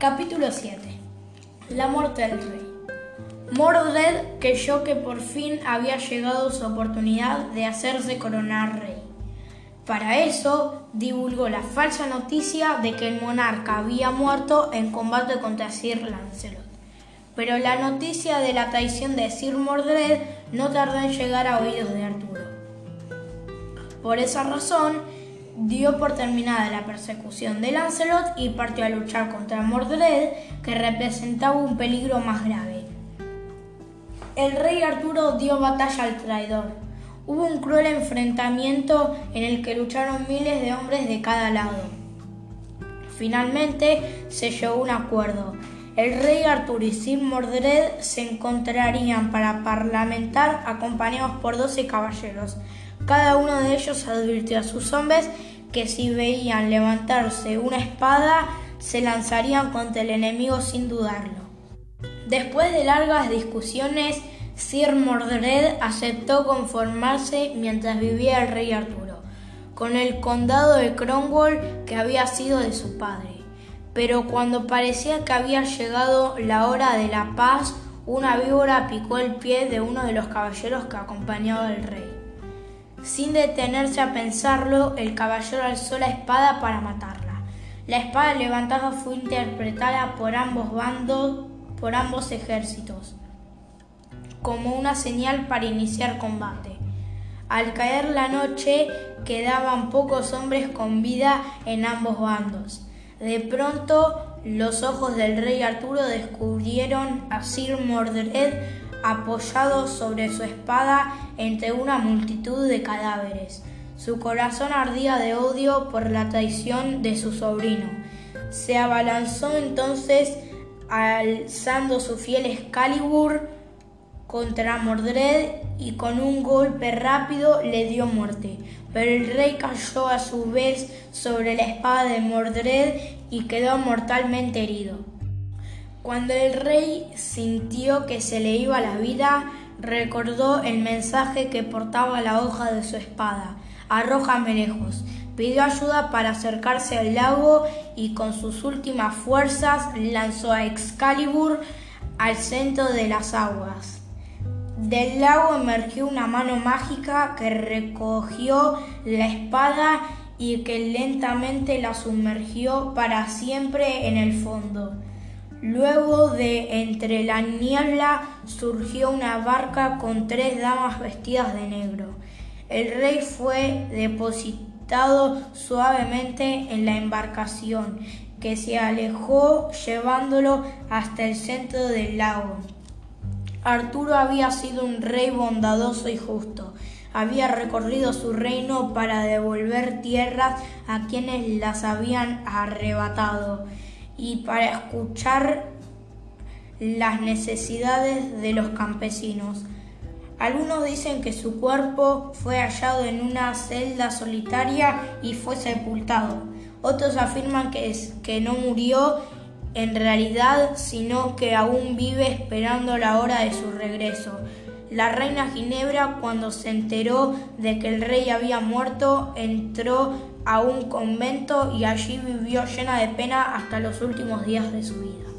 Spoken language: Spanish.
Capítulo 7 La muerte del rey. Mordred creyó que por fin había llegado su oportunidad de hacerse coronar rey. Para eso divulgó la falsa noticia de que el monarca había muerto en combate contra Sir Lancelot. Pero la noticia de la traición de Sir Mordred no tardó en llegar a oídos de Arturo. Por esa razón, dio por terminada la persecución de Lancelot y partió a luchar contra Mordred, que representaba un peligro más grave. El rey Arturo dio batalla al traidor. Hubo un cruel enfrentamiento en el que lucharon miles de hombres de cada lado. Finalmente se llegó a un acuerdo. El rey Arturo y Sir Mordred se encontrarían para parlamentar acompañados por doce caballeros. Cada uno de ellos advirtió a sus hombres que si veían levantarse una espada, se lanzarían contra el enemigo sin dudarlo. Después de largas discusiones, Sir Mordred aceptó conformarse mientras vivía el rey Arturo, con el condado de Cromwell que había sido de su padre. Pero cuando parecía que había llegado la hora de la paz, una víbora picó el pie de uno de los caballeros que acompañaba al rey. Sin detenerse a pensarlo, el caballero alzó la espada para matarla. La espada levantada fue interpretada por ambos bandos, por ambos ejércitos, como una señal para iniciar combate. Al caer la noche, quedaban pocos hombres con vida en ambos bandos. De pronto, los ojos del rey Arturo descubrieron a Sir Mordred apoyado sobre su espada entre una multitud de cadáveres. Su corazón ardía de odio por la traición de su sobrino. Se abalanzó entonces alzando su fiel Excalibur contra Mordred y con un golpe rápido le dio muerte. Pero el rey cayó a su vez sobre la espada de Mordred y quedó mortalmente herido. Cuando el rey sintió que se le iba la vida, recordó el mensaje que portaba la hoja de su espada. Arrójame lejos. Pidió ayuda para acercarse al lago y con sus últimas fuerzas lanzó a Excalibur al centro de las aguas. Del lago emergió una mano mágica que recogió la espada y que lentamente la sumergió para siempre en el fondo. Luego de entre la niebla surgió una barca con tres damas vestidas de negro. El rey fue depositado suavemente en la embarcación, que se alejó llevándolo hasta el centro del lago. Arturo había sido un rey bondadoso y justo. Había recorrido su reino para devolver tierras a quienes las habían arrebatado y para escuchar las necesidades de los campesinos. Algunos dicen que su cuerpo fue hallado en una celda solitaria y fue sepultado. Otros afirman que, es, que no murió en realidad, sino que aún vive esperando la hora de su regreso. La reina Ginebra, cuando se enteró de que el rey había muerto, entró a un convento y allí vivió llena de pena hasta los últimos días de su vida.